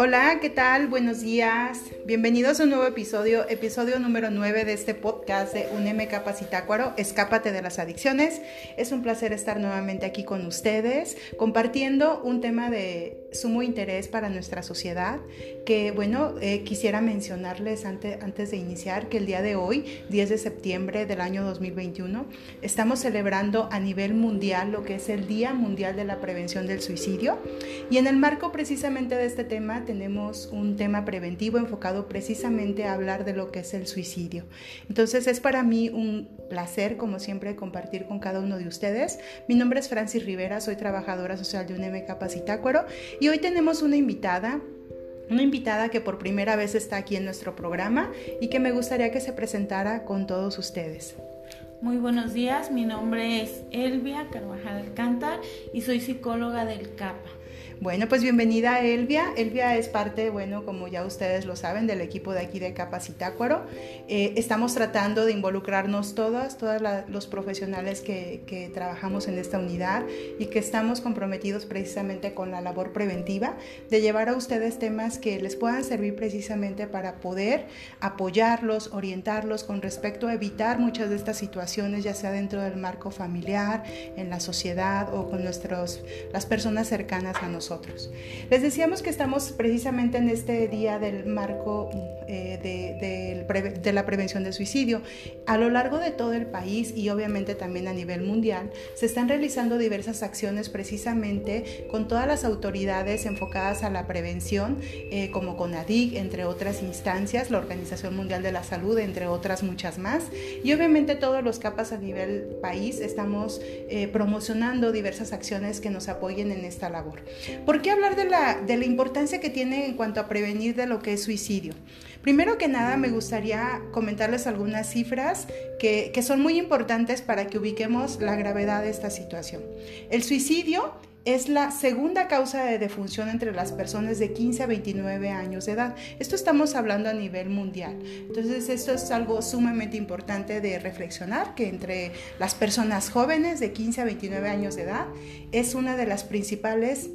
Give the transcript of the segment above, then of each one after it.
Hola, ¿qué tal? Buenos días. Bienvenidos a un nuevo episodio, episodio número 9 de este podcast de UNEM Capacitácuaro, Escápate de las Adicciones. Es un placer estar nuevamente aquí con ustedes, compartiendo un tema de sumo interés para nuestra sociedad, que bueno, eh, quisiera mencionarles antes, antes de iniciar que el día de hoy, 10 de septiembre del año 2021, estamos celebrando a nivel mundial lo que es el Día Mundial de la Prevención del Suicidio. Y en el marco precisamente de este tema, tenemos un tema preventivo enfocado precisamente a hablar de lo que es el suicidio. Entonces es para mí un placer, como siempre, compartir con cada uno de ustedes. Mi nombre es Francis Rivera, soy trabajadora social de UNM Capacitácuaro y hoy tenemos una invitada una invitada que por primera vez está aquí en nuestro programa y que me gustaría que se presentara con todos ustedes. Muy buenos días, mi nombre es Elvia Carvajal Alcántar y soy psicóloga del CAPA. Bueno, pues bienvenida Elvia. Elvia es parte, bueno, como ya ustedes lo saben, del equipo de aquí de Capacitácuaro. Eh, estamos tratando de involucrarnos todas, todos los profesionales que, que, trabajamos en esta unidad y que estamos comprometidos precisamente con la labor preventiva de llevar a ustedes temas que les puedan servir precisamente para poder apoyarlos, orientarlos con respecto a evitar muchas de estas situaciones, ya sea dentro del marco familiar, en la sociedad o con nuestros, las personas cercanas a nosotros. Les decíamos que estamos precisamente en este día del marco eh, de, la prevención del suicidio. A lo largo de todo el país y obviamente también a nivel mundial, se están realizando diversas acciones precisamente con todas las autoridades enfocadas a la prevención, eh, como CONADIC, entre otras instancias, la Organización Mundial de la Salud, entre otras muchas más. Y obviamente todos los capas a nivel país estamos eh, promocionando diversas acciones que nos apoyen en esta labor. ¿Por qué hablar de la, de la importancia que tiene en cuanto a prevenir de lo que es suicidio? Primero que nada, me gustaría comentarles algunas cifras que, que, son muy importantes para que ubiquemos la gravedad de esta situación. El suicidio es la segunda causa de defunción entre las personas de 15 a 29 años de edad. Esto estamos hablando a nivel mundial. Entonces, esto es algo sumamente importante de reflexionar, que entre las personas jóvenes de 15 a 29 años de edad es una de las principales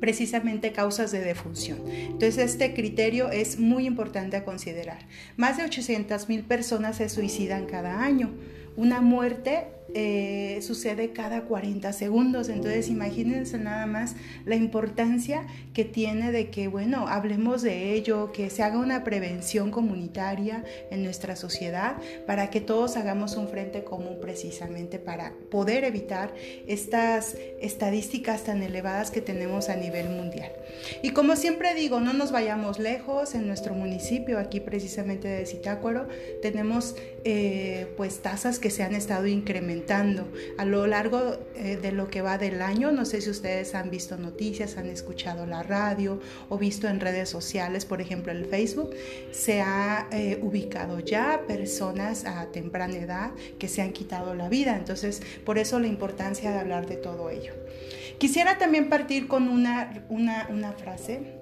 precisamente causas de defunción. Entonces este criterio es muy importante a considerar. Más de 800 mil personas se suicidan cada año. Una muerte eh, sucede cada 40 segundos. Entonces imagínense nada más la importancia que tiene de que, bueno, hablemos de ello, que se haga una prevención comunitaria en nuestra sociedad para que todos hagamos un frente común precisamente para poder evitar estas estadísticas tan elevadas que tenemos a nivel mundial. Y como siempre digo, no nos vayamos lejos, en nuestro municipio, aquí precisamente de Zitácuaro, tenemos eh, pues tasas que se han estado incrementando a lo largo eh, de lo que va del año. No sé si ustedes han visto noticias, han escuchado la radio o visto en redes sociales, por ejemplo el Facebook, se ha eh, ubicado ya personas a temprana edad que se han quitado la vida. Entonces, por eso la importancia de hablar de todo ello. Quisiera también partir con una, una, una frase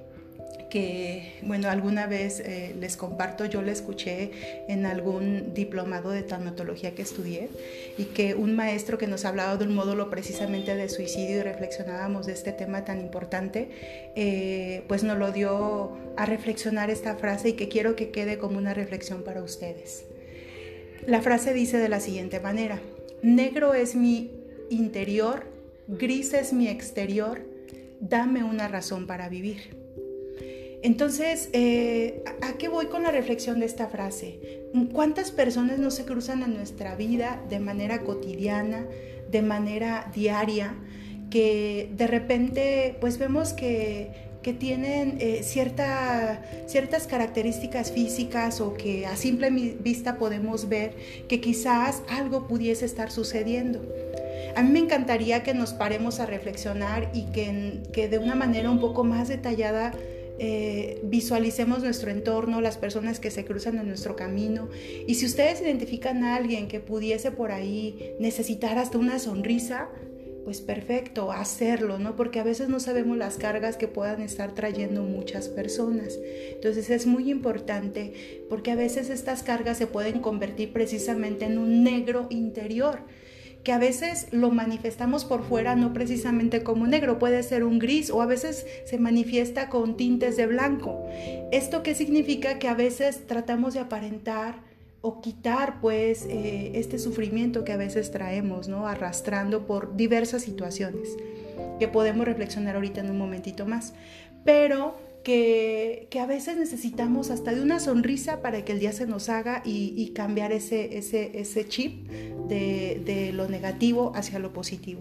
que, bueno, alguna vez eh, les comparto, yo la escuché en algún diplomado de tanatología que estudié y que un maestro que nos hablaba de un módulo precisamente de suicidio y reflexionábamos de este tema tan importante, eh, pues nos lo dio a reflexionar esta frase y que quiero que quede como una reflexión para ustedes. La frase dice de la siguiente manera, negro es mi interior, gris es mi exterior, dame una razón para vivir. Entonces, eh, ¿a qué voy con la reflexión de esta frase? ¿Cuántas personas no se cruzan en nuestra vida de manera cotidiana, de manera diaria, que de repente pues vemos que, tienen eh, ciertas características físicas o que a simple vista podemos ver que quizás algo pudiese estar sucediendo? A mí me encantaría que nos paremos a reflexionar y que, que de una manera un poco más detallada eh, visualicemos nuestro entorno, las personas que se cruzan en nuestro camino. Y si ustedes identifican a alguien que pudiese por ahí necesitar hasta una sonrisa, pues perfecto, hacerlo, ¿no? Porque a veces no sabemos las cargas que puedan estar trayendo muchas personas. Entonces es muy importante porque a veces estas cargas se pueden convertir precisamente en un negro interior que a veces lo manifestamos por fuera no precisamente como negro, puede ser un gris o a veces se manifiesta con tintes de blanco. ¿Esto qué significa? Que a veces tratamos de aparentar o quitar pues eh, este sufrimiento que a veces traemos, ¿no? Arrastrando por diversas situaciones que podemos reflexionar ahorita en un momentito más. Pero que, a veces necesitamos hasta de una sonrisa para que el día se nos haga y, cambiar ese, ese, ese chip de, de, lo negativo hacia lo positivo.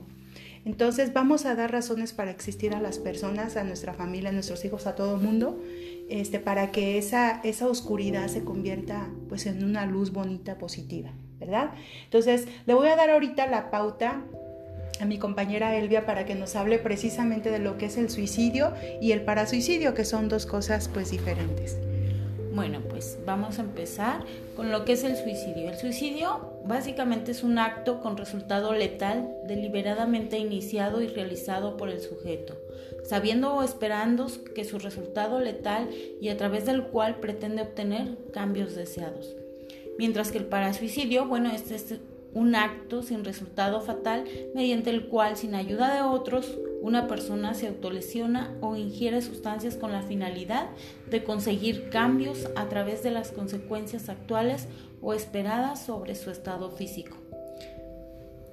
Entonces vamos a dar razones para existir a las personas, a nuestra familia, a nuestros hijos, a todo el mundo, este, para que esa, esa oscuridad se convierta pues, en una luz bonita, positiva, ¿verdad? Entonces le voy a dar ahorita la pauta a mi compañera Elvia para que nos hable precisamente de lo que es el suicidio y el parasuicidio, que son dos cosas pues diferentes. Bueno, pues vamos a empezar con lo que es el suicidio. El suicidio básicamente es un acto con resultado letal deliberadamente iniciado y realizado por el sujeto, sabiendo o esperando que su resultado letal y a través del cual pretende obtener cambios deseados. Mientras que el parasuicidio, bueno, este es un acto sin resultado fatal mediante el cual, sin ayuda de otros, una persona se autolesiona o ingiere sustancias con la finalidad de conseguir cambios a través de las consecuencias actuales o esperadas sobre su estado físico.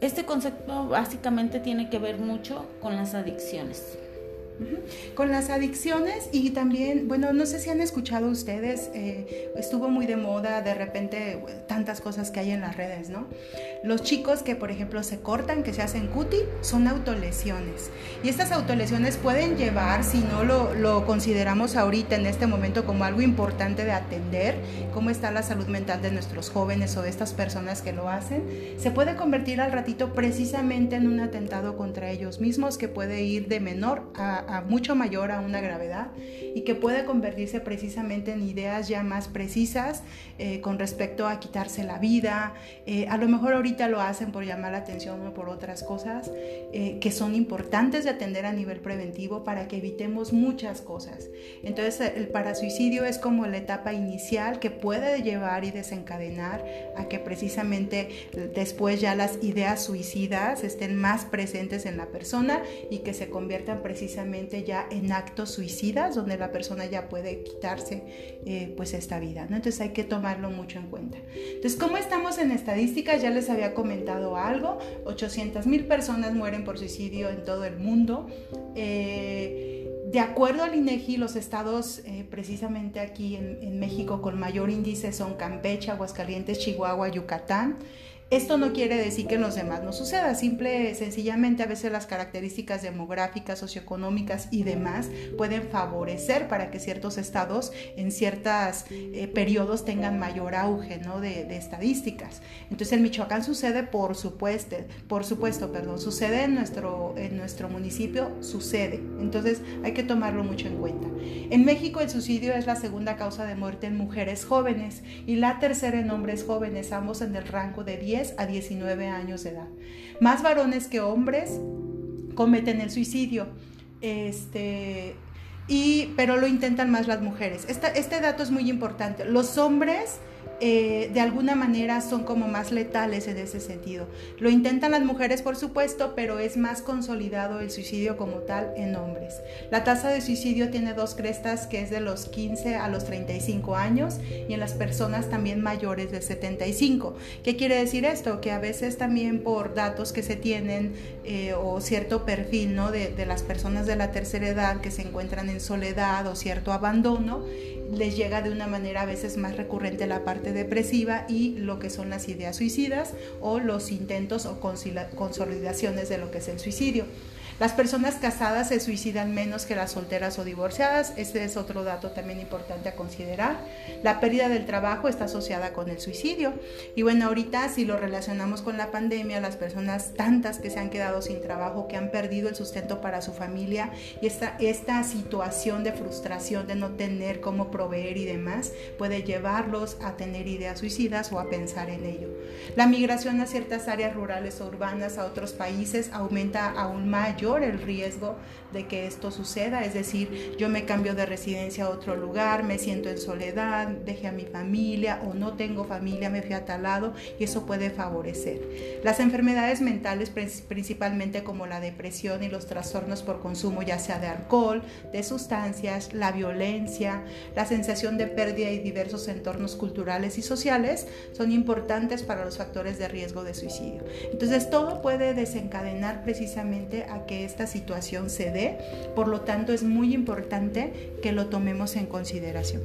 Este concepto básicamente tiene que ver mucho con las adicciones. Con las adicciones y también, bueno, no sé si han escuchado ustedes, eh, estuvo muy de moda de repente tantas cosas que hay en las redes, ¿no? Los chicos que, por ejemplo, se cortan, que se hacen cuti, son autolesiones. Y estas autolesiones pueden llevar, si no lo, lo consideramos ahorita en este momento como algo importante de atender, cómo está la salud mental de nuestros jóvenes o de estas personas que lo hacen, se puede convertir al ratito precisamente en un atentado contra ellos mismos que puede ir de menor a mucho mayor a una gravedad y que puede convertirse precisamente en ideas ya más precisas eh, con respecto a quitarse la vida. Eh, a lo mejor ahorita lo hacen por llamar la atención o por otras cosas eh, que son importantes de atender a nivel preventivo para que evitemos muchas cosas. Entonces el parasuicidio es como la etapa inicial que puede llevar y desencadenar a que precisamente después ya las ideas suicidas estén más presentes en la persona y que se conviertan precisamente ya en actos suicidas, donde la persona ya puede quitarse eh, pues esta vida. ¿no? Entonces hay que tomarlo mucho en cuenta. Entonces, ¿cómo estamos en estadísticas? Ya les había comentado algo, 800 mil personas mueren por suicidio en todo el mundo. Eh, de acuerdo al INEGI, los estados eh, precisamente aquí en, en México con mayor índice son Campeche, Aguascalientes, Chihuahua, Yucatán. Esto no quiere decir que en los demás no suceda, simple, sencillamente a veces las características demográficas, socioeconómicas y demás pueden favorecer para que ciertos estados en ciertos eh, periodos tengan mayor auge ¿no? de, estadísticas. Entonces en Michoacán sucede, por supuesto, por supuesto, perdón, sucede en nuestro, en nuestro municipio, sucede. Entonces hay que tomarlo mucho en cuenta. En México el suicidio es la segunda causa de muerte en mujeres jóvenes y la tercera en hombres jóvenes, ambos en el rango de 10 a 19 años de edad. Más varones que hombres cometen el suicidio. Este, y, pero lo intentan más las mujeres. este dato es muy importante. Los hombres eh, de alguna manera son como más letales en ese sentido. Lo intentan las mujeres, por supuesto, pero es más consolidado el suicidio como tal en hombres. La tasa de suicidio tiene dos crestas, que es de los 15 a los 35 años y en las personas también mayores de 75. ¿Qué quiere decir esto? Que a veces también por datos que se tienen eh, o cierto perfil ¿no? de, de las personas de la tercera edad que se encuentran en soledad o cierto abandono, les llega de una manera a veces más recurrente la parte depresiva y lo que son las ideas suicidas o los intentos o consolidaciones de lo que es el suicidio. Las personas casadas se suicidan menos que las solteras o divorciadas. Este es otro dato también importante a considerar. La pérdida del trabajo está asociada con el suicidio. Y bueno, ahorita si lo relacionamos con la pandemia, las personas tantas que se han quedado sin trabajo, que han perdido el sustento para su familia y esta, situación de frustración de no tener cómo proveer y demás, puede llevarlos a tener tener ideas suicidas o a pensar en ello. La migración a ciertas áreas rurales o urbanas a otros países aumenta aún mayor el riesgo de que esto suceda, es decir, yo me cambio de residencia a otro lugar, me siento en soledad, dejé a mi familia o no tengo familia, me fui a tal lado y eso puede favorecer. Las enfermedades mentales, principalmente como la depresión y los trastornos por consumo ya sea de alcohol, de sustancias, la violencia, la sensación de pérdida y diversos entornos culturales y sociales son importantes para los factores de riesgo de suicidio. Entonces todo puede desencadenar precisamente a que esta situación se dé, por lo tanto es muy importante que lo tomemos en consideración.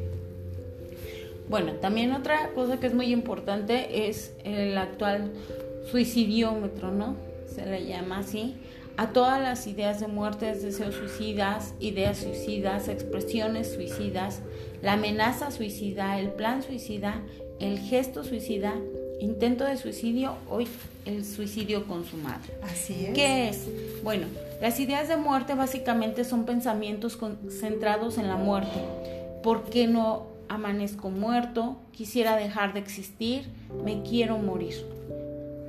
Bueno, también otra cosa que es muy importante es el actual suicidiómetro, ¿no? Se le llama así a todas las ideas de muertes, deseos suicidas, ideas suicidas, expresiones suicidas, la amenaza suicida, el plan suicida, el gesto suicida, intento de suicidio o el suicidio consumado. Así es. ¿Qué es? Bueno, las ideas de muerte básicamente son pensamientos centrados en la muerte. ¿Por qué no amanezco muerto? Quisiera dejar de existir, me quiero morir.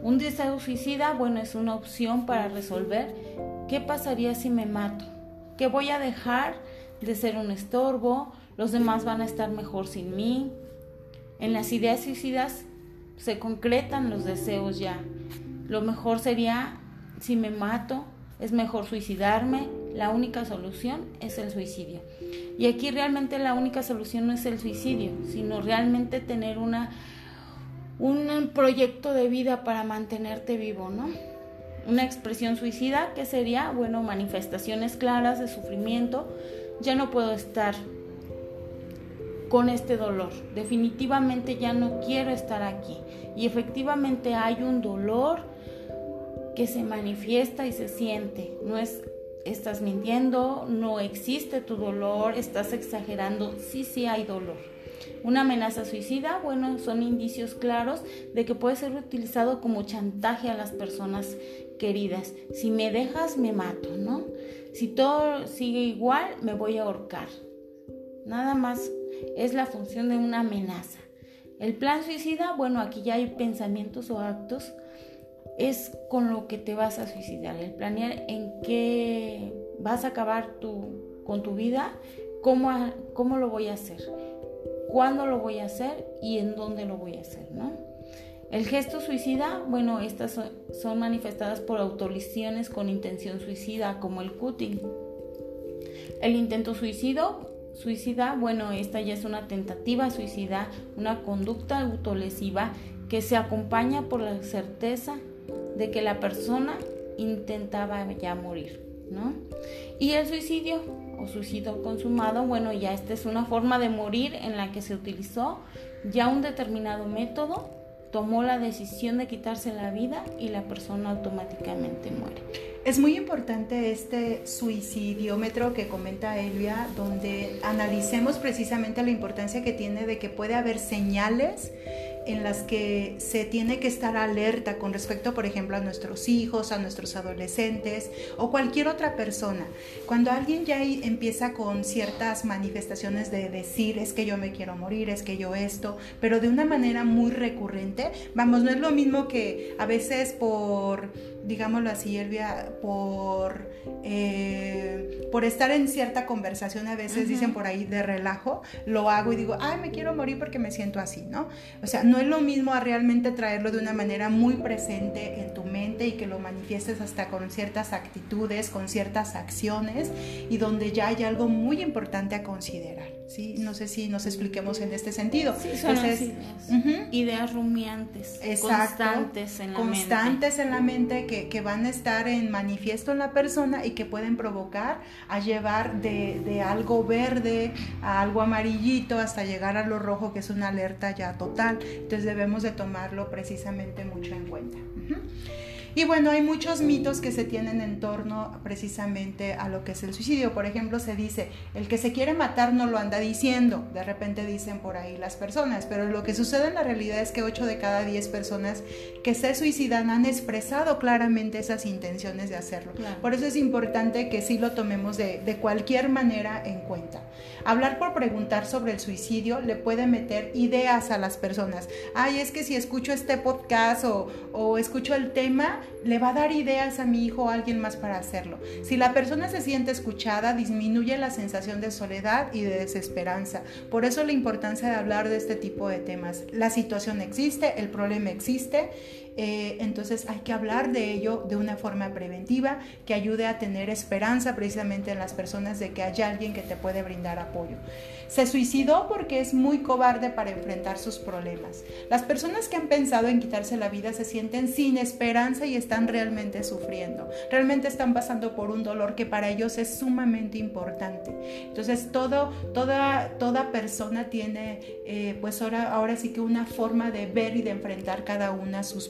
Un deseo suicida, bueno, es una opción para resolver qué pasaría si me mato, que voy a dejar de ser un estorbo, los demás van a estar mejor sin mí. En las ideas suicidas se concretan los deseos ya. Lo mejor sería si me mato, es mejor suicidarme, la única solución es el suicidio. Y aquí realmente la única solución no es el suicidio, sino realmente tener una un proyecto de vida para mantenerte vivo, ¿no? Una expresión suicida que sería, bueno, manifestaciones claras de sufrimiento. Ya no puedo estar con este dolor. Definitivamente ya no quiero estar aquí. Y efectivamente hay un dolor que se manifiesta y se siente. No es estás mintiendo, no existe tu dolor, estás exagerando. Sí, sí hay dolor. Una amenaza suicida, bueno, son indicios claros de que puede ser utilizado como chantaje a las personas queridas. Si me dejas, me mato, ¿no? Si todo sigue igual, me voy a ahorcar. Nada más es la función de una amenaza. El plan suicida, bueno, aquí ya hay pensamientos o actos, es con lo que te vas a suicidar, el planear en qué vas a acabar tu, con tu vida, cómo, cómo lo voy a hacer cuándo lo voy a hacer y en dónde lo voy a hacer, ¿no? El gesto suicida, bueno, estas son, manifestadas por autolesiones con intención suicida, como el cutting. El intento suicidio, suicida, bueno, esta ya es una tentativa suicida, una conducta autolesiva que se acompaña por la certeza de que la persona intentaba ya morir, ¿no? Y el suicidio, o suicidio consumado, bueno, ya esta es una forma de morir en la que se utilizó ya un determinado método, tomó la decisión de quitarse la vida y la persona automáticamente muere. Es muy importante este suicidiómetro que comenta Elvia, donde analicemos precisamente la importancia que tiene de que puede haber señales en las que se tiene que estar alerta con respecto, por ejemplo, a nuestros hijos, a nuestros adolescentes o cualquier otra persona. Cuando alguien ya empieza con ciertas manifestaciones de decir es que yo me quiero morir, es que yo esto, pero de una manera muy recurrente, vamos, no es lo mismo que a veces por digámoslo así, Elvia, por, eh, por estar en cierta conversación, a veces dicen por ahí de relajo, lo hago y digo, ay, me quiero morir porque me siento así, ¿no? O sea, no es lo mismo a realmente traerlo de una manera muy presente en tu mente y que lo manifiestes hasta con ciertas actitudes, con ciertas acciones y donde ya hay algo muy importante a considerar. ¿Sí? No sé si nos expliquemos en este sentido. Sí, son ideas. ideas rumiantes, constantes en la mente. Constantes en la mente que, que, van a estar en manifiesto en la persona y que pueden provocar a llevar de, de, algo verde a algo amarillito hasta llegar a lo rojo, que es una alerta ya total. Entonces debemos de tomarlo precisamente mucho en cuenta. Y bueno, hay muchos mitos que se tienen en torno precisamente a lo que es el suicidio. Por ejemplo, se dice, el que se quiere matar no lo anda diciendo, de repente dicen por ahí las personas, pero lo que sucede en la realidad es que 8 de cada 10 personas que se suicidan han expresado claramente esas intenciones de hacerlo. Por eso es importante que sí lo tomemos de, de cualquier manera en cuenta. Hablar por preguntar sobre el suicidio le puede meter ideas a las personas. Ay, es que si escucho este podcast o, o escucho el tema, le va a dar ideas a mi hijo o a alguien más para hacerlo. Si la persona se siente escuchada, disminuye la sensación de soledad y de desesperanza. Por eso la importancia de hablar de este tipo de temas. La situación existe, el problema existe eh, entonces hay que hablar de ello de una forma preventiva que ayude a tener esperanza precisamente en las personas de que hay alguien que te puede brindar apoyo. Se suicidó porque es muy cobarde para enfrentar sus problemas. Las personas que han pensado en quitarse la vida se sienten sin esperanza y están realmente sufriendo. Realmente están pasando por un dolor que para ellos es sumamente importante. Entonces todo, toda, persona tiene eh, pues ahora, ahora sí que una forma de ver y de enfrentar cada una sus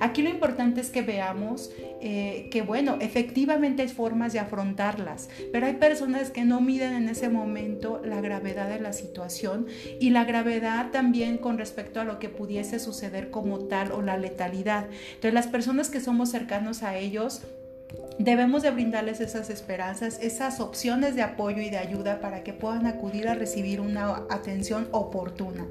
Aquí lo importante es que veamos eh, que bueno, efectivamente hay formas de afrontarlas, pero hay personas que no miden en ese momento la gravedad de la situación y la gravedad también con respecto a lo que pudiese suceder como tal o la letalidad. Entonces las personas que somos cercanos a ellos Debemos de brindarles esas esperanzas, esas opciones de apoyo y de ayuda para que puedan acudir a recibir una atención oportuna.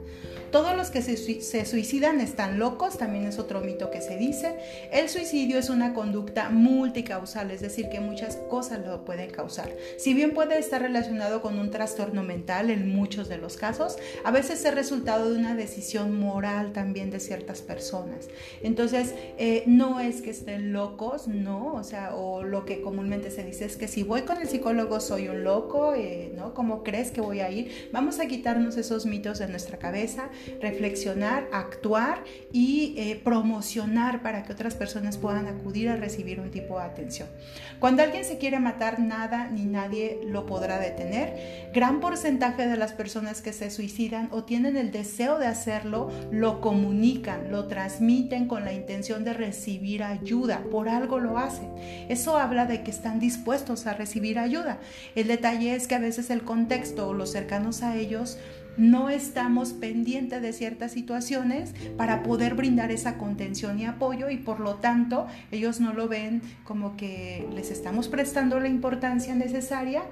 Todos los que se, suicidan están locos, también es otro mito que se dice. El suicidio es una conducta multicausal, es decir, que muchas cosas lo pueden causar. Si bien puede estar relacionado con un trastorno mental en muchos de los casos, a veces es resultado de una decisión moral también de ciertas personas. Entonces, eh, no es que estén locos, no, o sea, o lo que comúnmente se dice es que si voy con el psicólogo soy un loco, eh, ¿no? ¿Cómo crees que voy a ir? Vamos a quitarnos esos mitos de nuestra cabeza reflexionar, actuar y eh, promocionar para que otras personas puedan acudir a recibir un tipo de atención. Cuando alguien se quiere matar, nada ni nadie lo podrá detener. Gran porcentaje de las personas que se suicidan o tienen el deseo de hacerlo, lo comunican, lo transmiten con la intención de recibir ayuda. Por algo lo hacen. Eso habla de que están dispuestos a recibir ayuda. El detalle es que a veces el contexto o los cercanos a ellos no estamos pendientes de ciertas situaciones para poder brindar esa contención y apoyo y por lo tanto ellos no lo ven como que les estamos prestando la importancia necesaria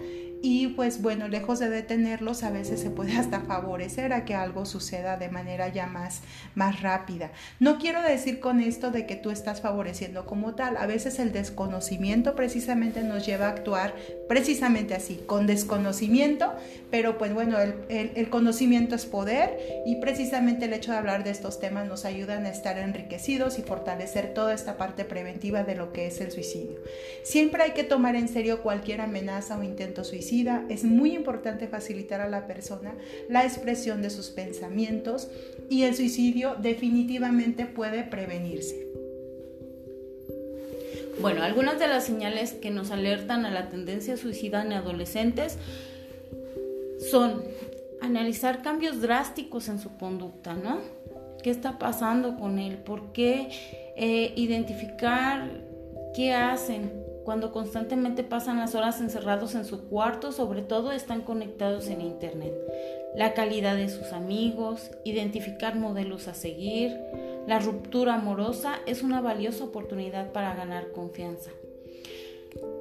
y pues bueno, lejos de detenerlos, a veces se puede hasta favorecer a que algo suceda de manera ya más, más rápida. No quiero decir con esto de que tú estás favoreciendo como tal, a veces el desconocimiento precisamente nos lleva a actuar precisamente así, con desconocimiento, pero pues bueno, el, el conocimiento es poder y precisamente el hecho de hablar de estos temas nos ayudan a estar enriquecidos y fortalecer toda esta parte preventiva de lo que es el suicidio. Siempre hay que tomar en serio cualquier amenaza o intento es muy importante facilitar a la persona la expresión de sus pensamientos y el suicidio definitivamente puede prevenirse. Bueno, algunas de las señales que nos alertan a la tendencia suicida en adolescentes son analizar cambios drásticos en su conducta, ¿no? ¿Qué está pasando con él? ¿Por qué? Eh, identificar qué hacen, cuando constantemente pasan las horas encerrados en su cuarto, sobre todo están conectados en Internet. La calidad de sus amigos, identificar modelos a seguir, la ruptura amorosa es una valiosa oportunidad para ganar confianza.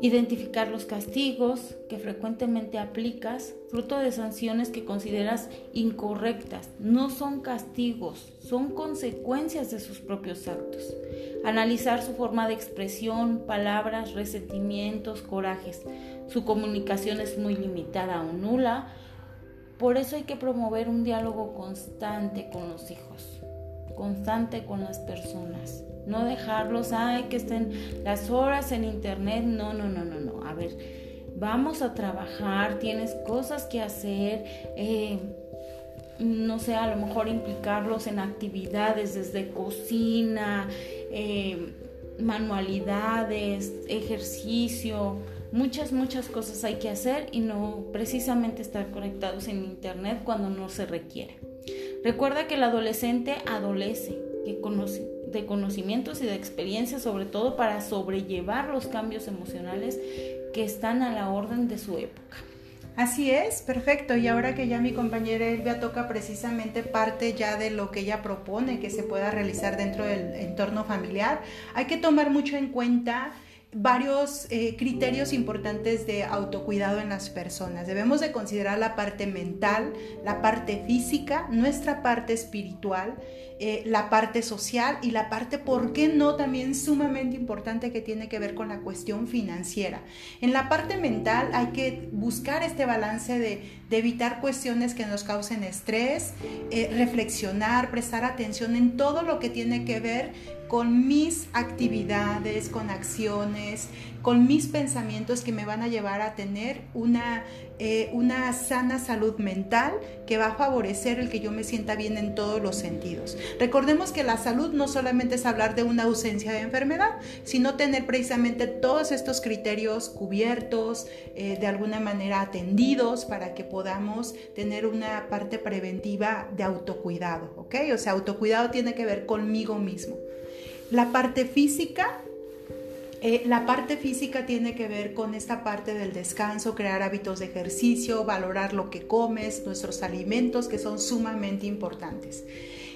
Identificar los castigos que frecuentemente aplicas, fruto de sanciones que consideras incorrectas. No son castigos, son consecuencias de sus propios actos. Analizar su forma de expresión, palabras, resentimientos, corajes. Su comunicación es muy limitada o nula. Por eso hay que promover un diálogo constante con los hijos, constante con las personas. No dejarlos, ay, que estén las horas en internet, no, no, no, no, no, a ver, vamos a trabajar, tienes cosas que hacer, eh, no sé, a lo mejor implicarlos en actividades desde cocina, eh, manualidades, ejercicio, muchas, muchas cosas hay que hacer y no precisamente estar conectados en internet cuando no se requiere. Recuerda que el adolescente adolece, de conocimientos y de experiencias, sobre todo para sobrellevar los cambios emocionales que están a la orden de su época. Así es, perfecto. Y ahora que ya mi compañera Elvia toca precisamente parte ya de lo que ella propone que se pueda realizar dentro del entorno familiar, hay que tomar mucho en cuenta varios eh, criterios importantes de autocuidado en las personas. Debemos de considerar la parte mental, la parte física, nuestra parte espiritual, eh, la parte social y la parte, ¿por qué no?, también sumamente importante que tiene que ver con la cuestión financiera. En la parte mental hay que buscar este balance de, evitar cuestiones que nos causen estrés, eh, reflexionar, prestar atención en todo lo que tiene que ver con mis actividades, con acciones, con mis pensamientos que me van a llevar a tener una, eh, una sana salud mental que va a favorecer el que yo me sienta bien en todos los sentidos. Recordemos que la salud no solamente es hablar de una ausencia de enfermedad, sino tener precisamente todos estos criterios cubiertos, eh, de alguna manera atendidos para que podamos tener una parte preventiva de autocuidado, ¿ok? O sea, autocuidado tiene que ver conmigo mismo. La parte física eh, la parte física tiene que ver con esta parte del descanso, crear hábitos de ejercicio, valorar lo que comes, nuestros alimentos que son sumamente importantes.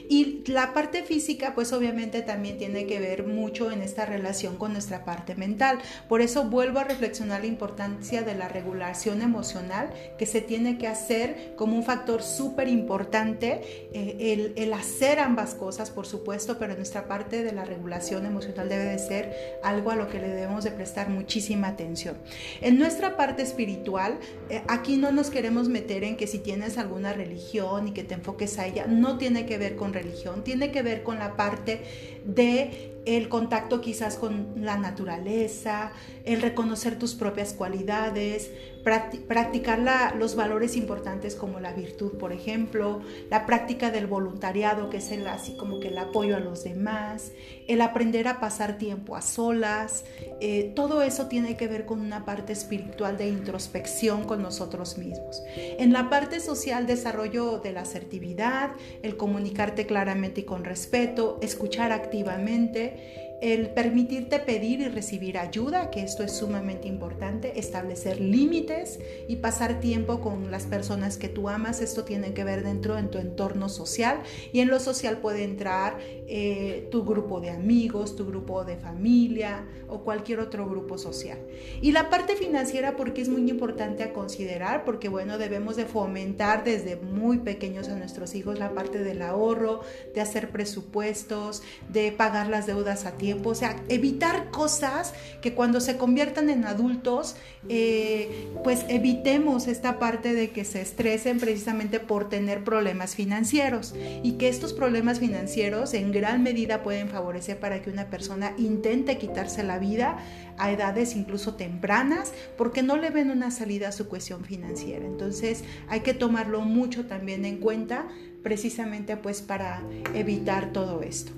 Y la parte física, pues obviamente también tiene que ver mucho en esta relación con nuestra parte mental. Por eso vuelvo a reflexionar la importancia de la regulación emocional que se tiene que hacer como un factor súper importante, eh, el, hacer ambas cosas, por supuesto, pero nuestra parte de la regulación emocional debe de ser algo a lo que le debemos de prestar muchísima atención. En nuestra parte espiritual, eh, aquí no nos queremos meter en que si tienes alguna religión y que te enfoques a ella, no tiene que ver con religión, tiene que ver con la parte de el contacto quizás con la naturaleza, el reconocer tus propias cualidades, practicar los valores importantes como la virtud, por ejemplo, la práctica del voluntariado, que es el, así como que el apoyo a los demás, el aprender a pasar tiempo a solas, eh, todo eso tiene que ver con una parte espiritual de introspección con nosotros mismos. En la parte social, desarrollo de la asertividad, el comunicarte claramente y con respeto, escuchar activamente, it. El permitirte pedir y recibir ayuda, que esto es sumamente importante, establecer límites y pasar tiempo con las personas que tú amas, esto tiene que ver dentro de tu entorno social y en lo social puede entrar eh, tu grupo de amigos, tu grupo de familia o cualquier otro grupo social. Y la parte financiera porque es muy importante a considerar, porque bueno, debemos de fomentar desde muy pequeños a nuestros hijos la parte del ahorro, de hacer presupuestos, de pagar las deudas a tiempo, o sea, evitar cosas que cuando se conviertan en adultos, eh, pues evitemos esta parte de que se estresen precisamente por tener problemas financieros y que estos problemas financieros en gran medida pueden favorecer para que una persona intente quitarse la vida a edades incluso tempranas porque no le ven una salida a su cuestión financiera. Entonces hay que tomarlo mucho también en cuenta precisamente pues para evitar todo esto.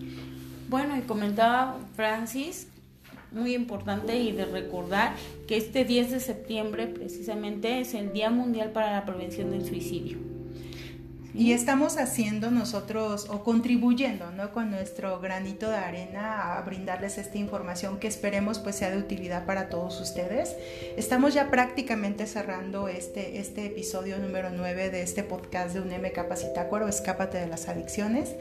Bueno, y comentaba Francis, muy importante y de recordar que este 10 de septiembre precisamente es el Día Mundial para la Prevención del Suicidio. Y estamos haciendo nosotros o contribuyendo ¿no? con nuestro granito de arena a brindarles esta información que esperemos pues sea de utilidad para todos ustedes. Estamos ya prácticamente cerrando este, este episodio número 9 de este podcast de UNEM Capacitácuaro, Escápate de las Adicciones.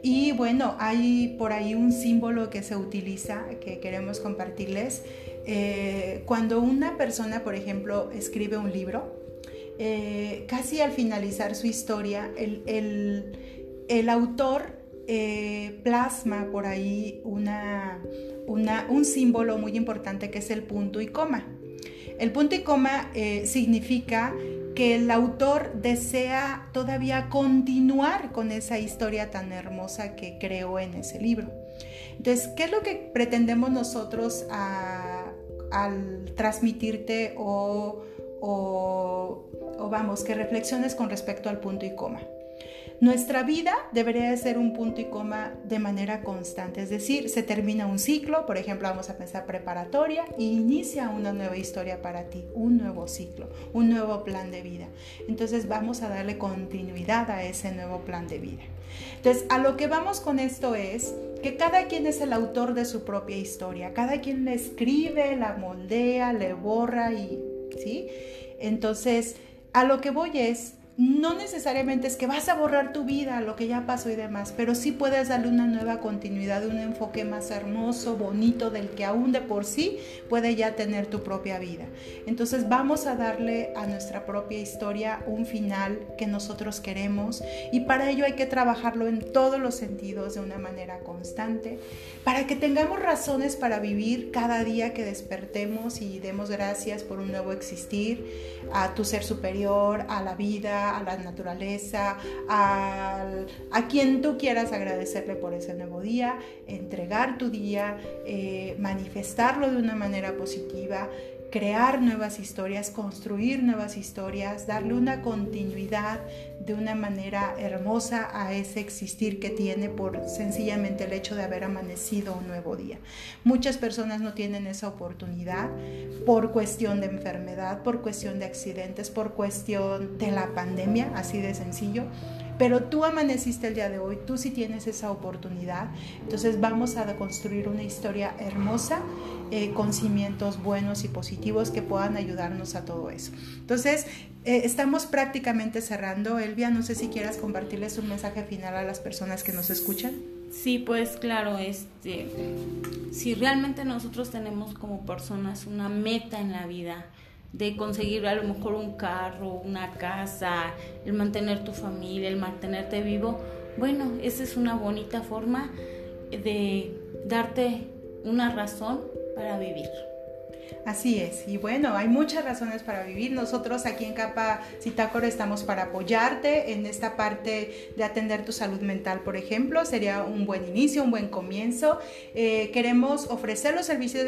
Y bueno, hay por ahí un símbolo que se utiliza que queremos compartirles. Eh, cuando una persona, por ejemplo, escribe un libro, eh, casi al finalizar su historia, el, autor eh, plasma por ahí una, un símbolo muy importante que es el punto y coma. El punto y coma eh, significa que el autor desea todavía continuar con esa historia tan hermosa que creó en ese libro. Entonces, ¿qué es lo que pretendemos nosotros al transmitirte o o vamos, que reflexiones con respecto al punto y coma. Nuestra vida debería de ser un punto y coma de manera constante, es decir, se termina un ciclo, por ejemplo, vamos a pensar preparatoria y inicia una nueva historia para ti, un nuevo ciclo, un nuevo plan de vida. Entonces vamos a darle continuidad a ese nuevo plan de vida. Entonces, a lo que vamos con esto es que cada quien es el autor de su propia historia, cada quien le escribe, la moldea, le borra y, ¿sí? Entonces, a lo que voy es, no necesariamente es que vas a borrar tu vida, lo que ya pasó y demás, pero sí puedes darle una nueva continuidad, un enfoque más hermoso, bonito, del que aún de por sí puede ya tener tu propia vida. Entonces vamos a darle a nuestra propia historia un final que nosotros queremos y para ello hay que trabajarlo en todos los sentidos de una manera constante, para que tengamos razones para vivir cada día que despertemos y demos gracias por un nuevo existir, a tu ser superior, a la vida, a la naturaleza, a quien tú quieras agradecerle por ese nuevo día, entregar tu día, eh, manifestarlo de una manera positiva, crear nuevas historias, construir nuevas historias, darle una continuidad de una manera hermosa a ese existir que tiene por sencillamente el hecho de haber amanecido un nuevo día. Muchas personas no tienen esa oportunidad por cuestión de enfermedad, por cuestión de accidentes, por cuestión de la pandemia, así de sencillo. Pero tú amaneciste el día de hoy, tú sí tienes esa oportunidad. Entonces vamos a construir una historia hermosa eh, con cimientos buenos y positivos que puedan ayudarnos a todo eso. Entonces, eh, estamos prácticamente cerrando. Elvia, no sé si quieras compartirles un mensaje final a las personas que nos escuchan. Sí, pues claro, este, si realmente nosotros tenemos como personas una meta en la vida, de conseguir a lo mejor un carro, una casa, el mantener tu familia, el mantenerte vivo, bueno, esa es una bonita forma de darte una razón para vivir. Así es, y bueno, hay muchas razones para vivir. Nosotros aquí en Capa Citácoro estamos para apoyarte en esta parte de atender tu salud mental, por ejemplo. Sería un buen inicio, un buen comienzo. Eh, queremos ofrecer los servicios,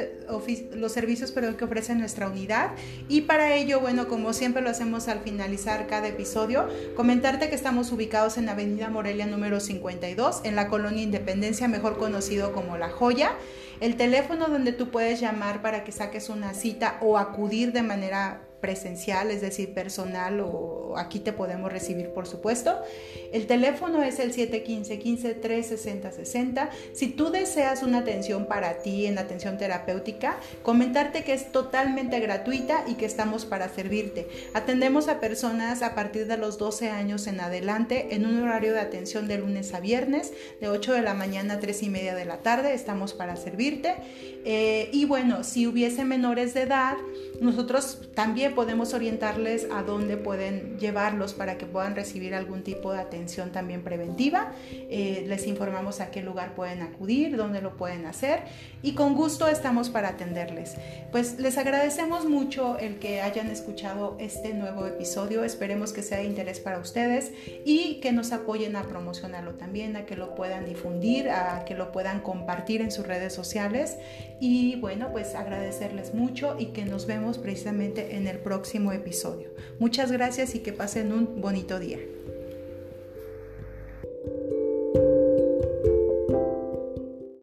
los servicios perdón, que ofrece nuestra unidad y para ello, bueno, como siempre lo hacemos al finalizar cada episodio, comentarte que estamos ubicados en Avenida Morelia número 52, en la colonia Independencia, mejor conocido como La Joya. El teléfono donde tú puedes llamar para que saques una cita o acudir de manera presencial, es decir, personal o aquí te podemos recibir, por supuesto. El teléfono es el 715-15-360-60. Si tú deseas una atención para ti en atención terapéutica, comentarte que es totalmente gratuita y que estamos para servirte. Atendemos a personas a partir de los 12 años en adelante en un horario de atención de lunes a viernes, de 8 de la mañana a 3 y media de la tarde. Estamos para servirte. Eh, y bueno, si hubiese menores de edad, nosotros también podemos orientarles a dónde pueden llevarlos para que puedan recibir algún tipo de atención también preventiva. Eh, les informamos a qué lugar pueden acudir, dónde lo pueden hacer y con gusto estamos para atenderles. Pues les agradecemos mucho el que hayan escuchado este nuevo episodio. Esperemos que sea de interés para ustedes y que nos apoyen a promocionarlo también, a que lo puedan difundir, a que lo puedan compartir en sus redes sociales. Y bueno, pues agradecerles mucho y que nos vemos precisamente en próximo episodio. Muchas gracias y que pasen un bonito día.